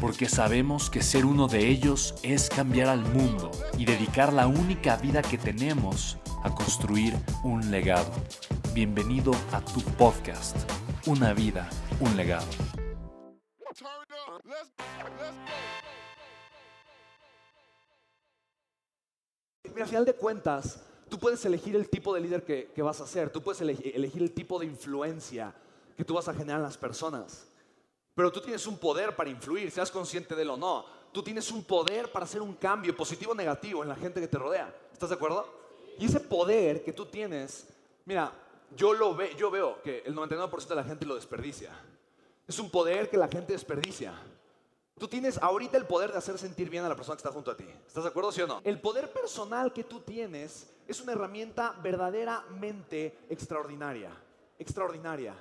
porque sabemos que ser uno de ellos es cambiar al mundo y dedicar la única vida que tenemos a construir un legado. Bienvenido a tu podcast, Una vida, un legado. Mira, al final de cuentas, tú puedes elegir el tipo de líder que, que vas a ser, tú puedes elegir el tipo de influencia que tú vas a generar en las personas. Pero tú tienes un poder para influir, seas consciente de él o no. Tú tienes un poder para hacer un cambio positivo o negativo en la gente que te rodea. ¿Estás de acuerdo? Y ese poder que tú tienes, mira, yo lo ve, yo veo que el 99% de la gente lo desperdicia. Es un poder que la gente desperdicia. Tú tienes ahorita el poder de hacer sentir bien a la persona que está junto a ti. ¿Estás de acuerdo, sí o no? El poder personal que tú tienes es una herramienta verdaderamente extraordinaria. Extraordinaria.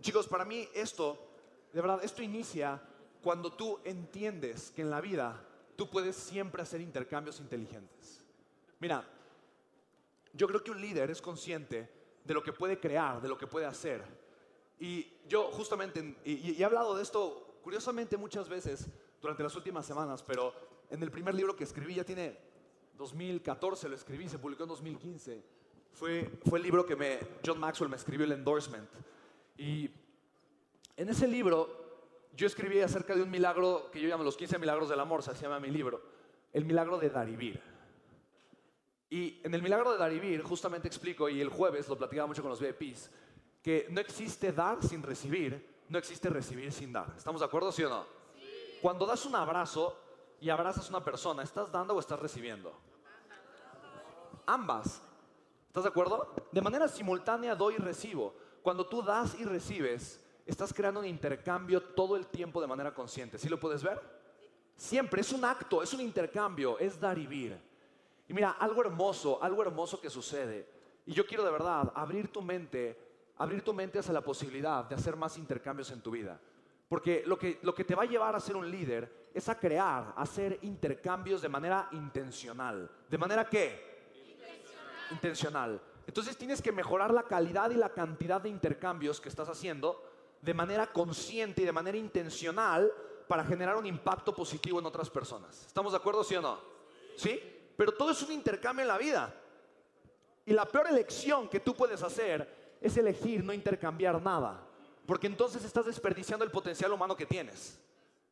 chicos, para mí esto de verdad, esto inicia cuando tú entiendes que en la vida tú puedes siempre hacer intercambios inteligentes. Mira, yo creo que un líder es consciente de lo que puede crear, de lo que puede hacer. Y yo justamente, y, he hablado de esto curiosamente muchas veces durante las últimas semanas, pero en el primer libro que escribí, ya tiene 2014, lo escribí, se publicó en 2015, fue, fue el libro que me, John Maxwell me escribió el endorsement. Y en ese libro yo escribí acerca de un milagro que yo llamo los 15 milagros del amor, se llama mi libro, el milagro de Darivir. Y en el milagro de Darivir justamente explico, y el jueves lo platicaba mucho con los VIPs, que no existe dar sin recibir, no existe recibir sin dar. ¿Estamos de acuerdo, sí o no? Cuando das un abrazo y abrazas a una persona, ¿estás dando o estás recibiendo? Ambas. ¿Estás de acuerdo? De manera simultánea doy y recibo. Cuando tú das y recibes, estás creando un intercambio todo el tiempo de manera consciente. ¿Sí lo puedes ver? Siempre, es un acto, es un intercambio, es dar y vivir. Y mira, algo hermoso, algo hermoso que sucede. Y yo quiero de verdad abrir tu mente, abrir tu mente hacia la posibilidad de hacer más intercambios en tu vida. Porque lo que, lo que te va a llevar a ser un líder es a crear, a hacer intercambios de manera intencional. ¿De manera qué? Intencional. Entonces tienes que mejorar la calidad y la cantidad de intercambios que estás haciendo de manera consciente y de manera intencional para generar un impacto positivo en otras personas. ¿Estamos de acuerdo, sí o no? ¿Sí? Pero todo es un intercambio en la vida. Y la peor elección que tú puedes hacer es elegir no intercambiar nada. Porque entonces estás desperdiciando el potencial humano que tienes.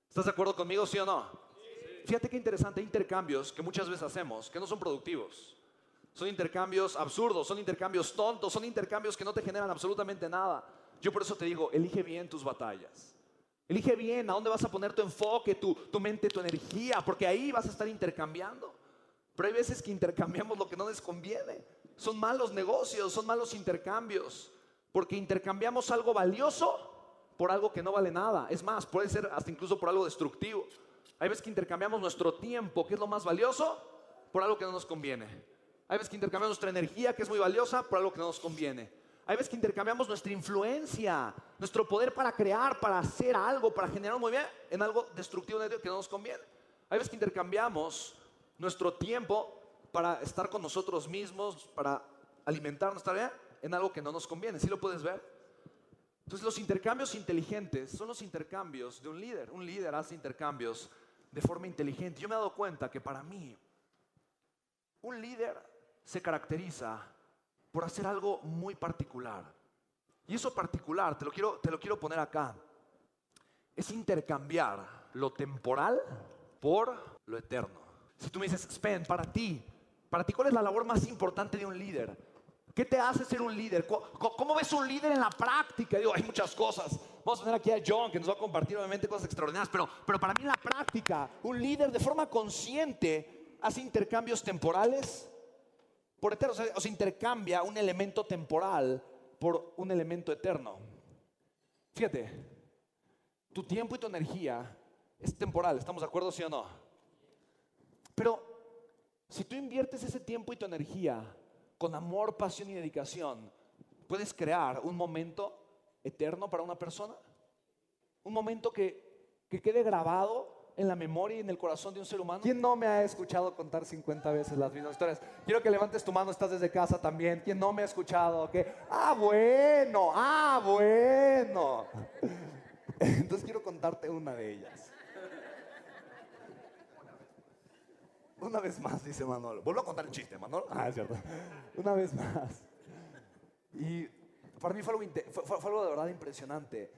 ¿Estás de acuerdo conmigo, sí o no? Fíjate qué interesante, intercambios que muchas veces hacemos que no son productivos. Son intercambios absurdos, son intercambios tontos, son intercambios que no te generan absolutamente nada. Yo por eso te digo, elige bien tus batallas. Elige bien a dónde vas a poner tu enfoque, tu, tu mente, tu energía, porque ahí vas a estar intercambiando. Pero hay veces que intercambiamos lo que no les conviene. Son malos negocios, son malos intercambios, porque intercambiamos algo valioso por algo que no vale nada. Es más, puede ser hasta incluso por algo destructivo. Hay veces que intercambiamos nuestro tiempo, que es lo más valioso, por algo que no nos conviene. Hay veces que intercambiamos nuestra energía, que es muy valiosa, por algo que no nos conviene. Hay veces que intercambiamos nuestra influencia, nuestro poder para crear, para hacer algo, para generar un movimiento en algo destructivo que no nos conviene. Hay veces que intercambiamos nuestro tiempo para estar con nosotros mismos, para alimentar nuestra vida en algo que no nos conviene. ¿Sí lo puedes ver? Entonces los intercambios inteligentes son los intercambios de un líder. Un líder hace intercambios de forma inteligente. Yo me he dado cuenta que para mí un líder se caracteriza por hacer algo muy particular. Y eso particular, te lo quiero, te lo quiero poner acá, es intercambiar lo temporal por lo eterno. Si tú me dices, Spen, para ti, Para ti, ¿cuál es la labor más importante de un líder? ¿Qué te hace ser un líder? ¿Cómo, ves un líder en la práctica? Digo, hay muchas cosas. Vamos a tener aquí a John, que nos va a compartir obviamente cosas extraordinarias, pero, pero para mí en la práctica, un líder de forma consciente hace intercambios temporales por eternos, o sea, intercambia un elemento temporal por un elemento eterno. Fíjate, tu tiempo y tu energía es temporal, ¿estamos de acuerdo, sí o no? Pero si tú inviertes ese tiempo y tu energía con amor, pasión y dedicación, puedes crear un momento eterno para una persona. Un momento que, que quede grabado en la memoria y en el corazón de un ser humano. ¿Quién no me ha escuchado contar 50 veces las mismas historias? Quiero que levantes tu mano, estás desde casa también. ¿Quién no me ha escuchado? Ah, bueno, ah, bueno. Entonces quiero contarte una de ellas. Una vez más, dice Manolo. Vuelvo a contar el chiste, Manolo. Ah, es cierto. Una vez más. Y para mí fue algo, fue, algo de verdad impresionante.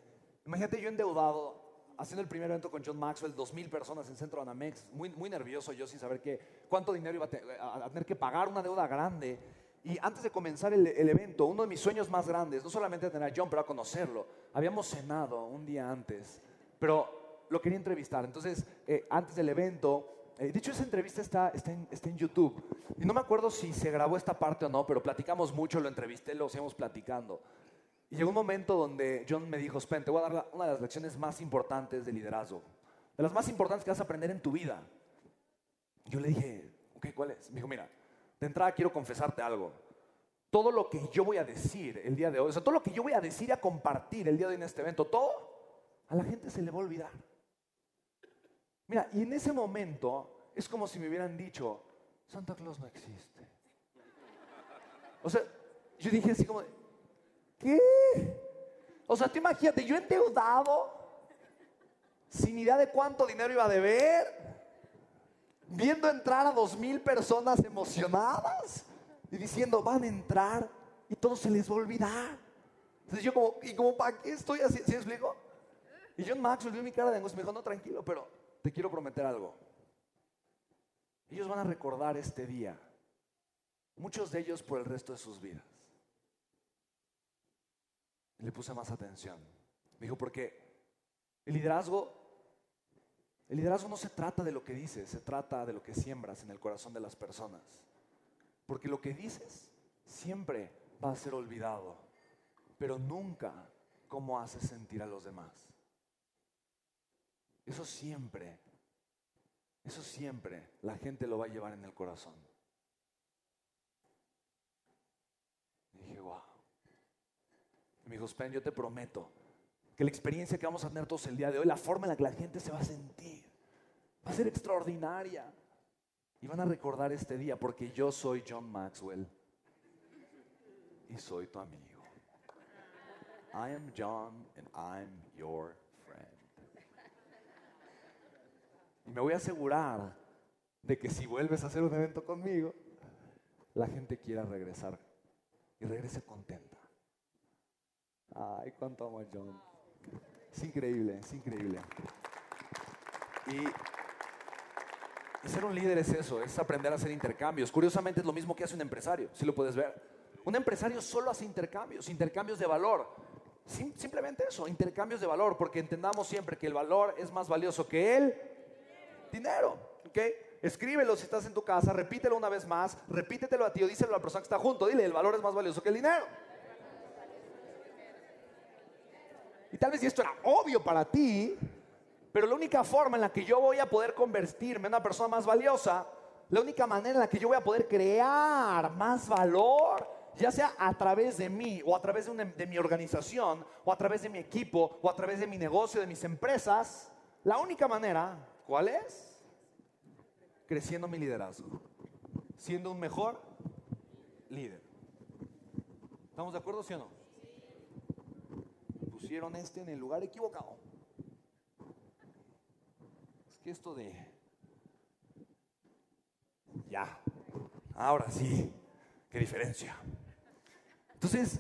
Imagínate yo endeudado, haciendo el primer evento con John Maxwell, dos mil personas en Centro Anamex, muy, muy nervioso yo sin saber qué, cuánto dinero iba a, tener que pagar, una deuda grande. Y antes de comenzar el, evento, uno de mis sueños más grandes, no solamente tener a John, pero a conocerlo. Habíamos cenado un día antes, pero lo quería entrevistar. Entonces, eh, antes del evento, eh, de hecho, esa entrevista está, está, en, YouTube. Y no me acuerdo si se grabó esta parte o no, pero platicamos mucho, lo entrevisté, lo seguimos platicando. Llegó un momento donde John me dijo, Spen, te voy a dar una de las lecciones más importantes de liderazgo. De las más importantes que vas a aprender en tu vida. Yo le dije, ok, ¿cuál es? Me dijo, mira, de entrada quiero confesarte algo. Todo lo que yo voy a decir el día de hoy, o sea, todo lo que yo voy a decir y a compartir el día de hoy en este evento, todo, a la gente se le va a olvidar. Mira, y en ese momento es como si me hubieran dicho, Santa Claus no existe. O sea, yo dije así como, ¿qué? O sea, tú imagínate, yo endeudado, sin idea de cuánto dinero iba a deber, viendo entrar a dos mil personas emocionadas y diciendo, van a entrar y todo se les va a olvidar. Entonces yo como, ¿y como para qué estoy así? ¿Sí explico? Y John Maxwell vio mi cara de angustia y me dijo, no, tranquilo, pero te quiero prometer algo. Ellos van a recordar este día, muchos de ellos por el resto de sus vidas. Le puse más atención. Me dijo, porque el liderazgo, el liderazgo no se trata de lo que dices, se trata de lo que siembras en el corazón de las personas. Porque lo que dices siempre va a ser olvidado, pero nunca cómo haces sentir a los demás. Eso siempre, eso siempre la gente lo va a llevar en el corazón. Dije, wow. Dijo, Spen, yo te prometo que la experiencia que vamos a tener todos el día de hoy, la forma en la que la gente se va a sentir, va a ser extraordinaria. Y van a recordar este día porque yo soy John Maxwell y soy tu amigo. I am John and I'm your Y me voy a asegurar de que si vuelves a hacer un evento conmigo, la gente quiera regresar y regrese contenta. Ay, cuánto amo a John. Es increíble, es increíble. Y, ser un líder es eso, es aprender a hacer intercambios. Curiosamente es lo mismo que hace un empresario, si lo puedes ver. Un empresario solo hace intercambios, intercambios de valor. simplemente eso, intercambios de valor, porque entendamos siempre que el valor es más valioso que él dinero. ¿Ok? Escríbelo si estás en tu casa, repítelo una vez más, repítetelo a ti o díselo a la persona que está junto. Dile, el valor es más valioso que el dinero. Y tal vez esto era obvio para ti, pero la única forma en la que yo voy a poder convertirme en una persona más valiosa, la única manera en la que yo voy a poder crear más valor, ya sea a través de mí o a través de, de mi organización o a través de mi equipo o a través de mi negocio, de mis empresas, la única manera ¿Cuál es? Creciendo mi liderazgo. Siendo un mejor líder. ¿Estamos de acuerdo, sí o no? Pusieron este en el lugar equivocado. Es que esto de... Ya. Ahora sí. ¿Qué diferencia? Entonces,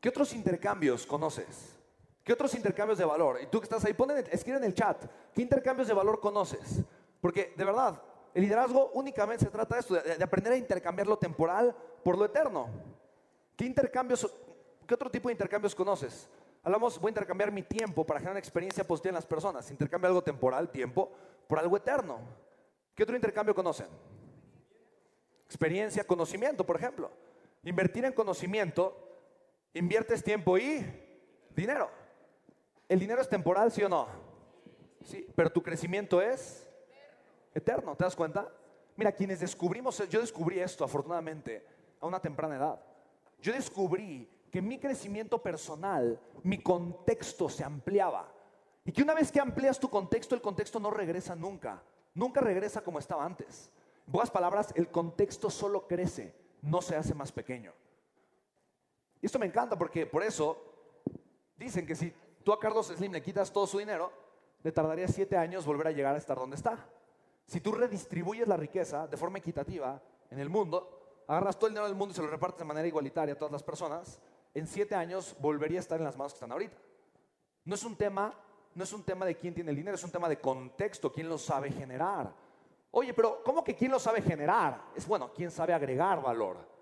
¿qué otros intercambios conoces? ¿Qué otros intercambios de valor? Y tú que estás ahí, ponen, escribe en el chat, ¿qué intercambios de valor conoces? Porque de verdad, El liderazgo únicamente se trata de esto, de, de aprender a intercambiar lo temporal por lo eterno. ¿Qué intercambios, qué otro tipo de intercambios conoces? Hablamos, voy a intercambiar mi tiempo para generar una experiencia positiva en las personas. Intercambio algo temporal, tiempo, por algo eterno. ¿Qué otro intercambio conocen? Experiencia, conocimiento, por ejemplo. Invertir en conocimiento, inviertes tiempo y dinero. ¿El dinero es temporal, sí o no? Sí, pero tu crecimiento es eterno, ¿te das cuenta? Mira, quienes descubrimos, yo descubrí esto afortunadamente a una temprana edad. Yo descubrí que mi crecimiento personal, mi contexto se ampliaba. Y que una vez que amplias tu contexto, el contexto no regresa nunca. Nunca regresa como estaba antes. En pocas palabras, el contexto solo crece, no se hace más pequeño. Y esto me encanta porque por eso dicen que si tú a Carlos Slim le quitas todo su dinero, le tardaría siete años volver a llegar a estar donde está. Si tú redistribuyes la riqueza de forma equitativa en el mundo, agarras todo el dinero del mundo y se lo repartes de manera igualitaria a todas las personas, en siete años volvería a estar en las manos que están ahorita. No es un tema, no es un tema de quién tiene el dinero, es un tema de contexto, quién lo sabe generar. Oye, pero ¿cómo que quién lo sabe generar? Es bueno, quién sabe agregar valor.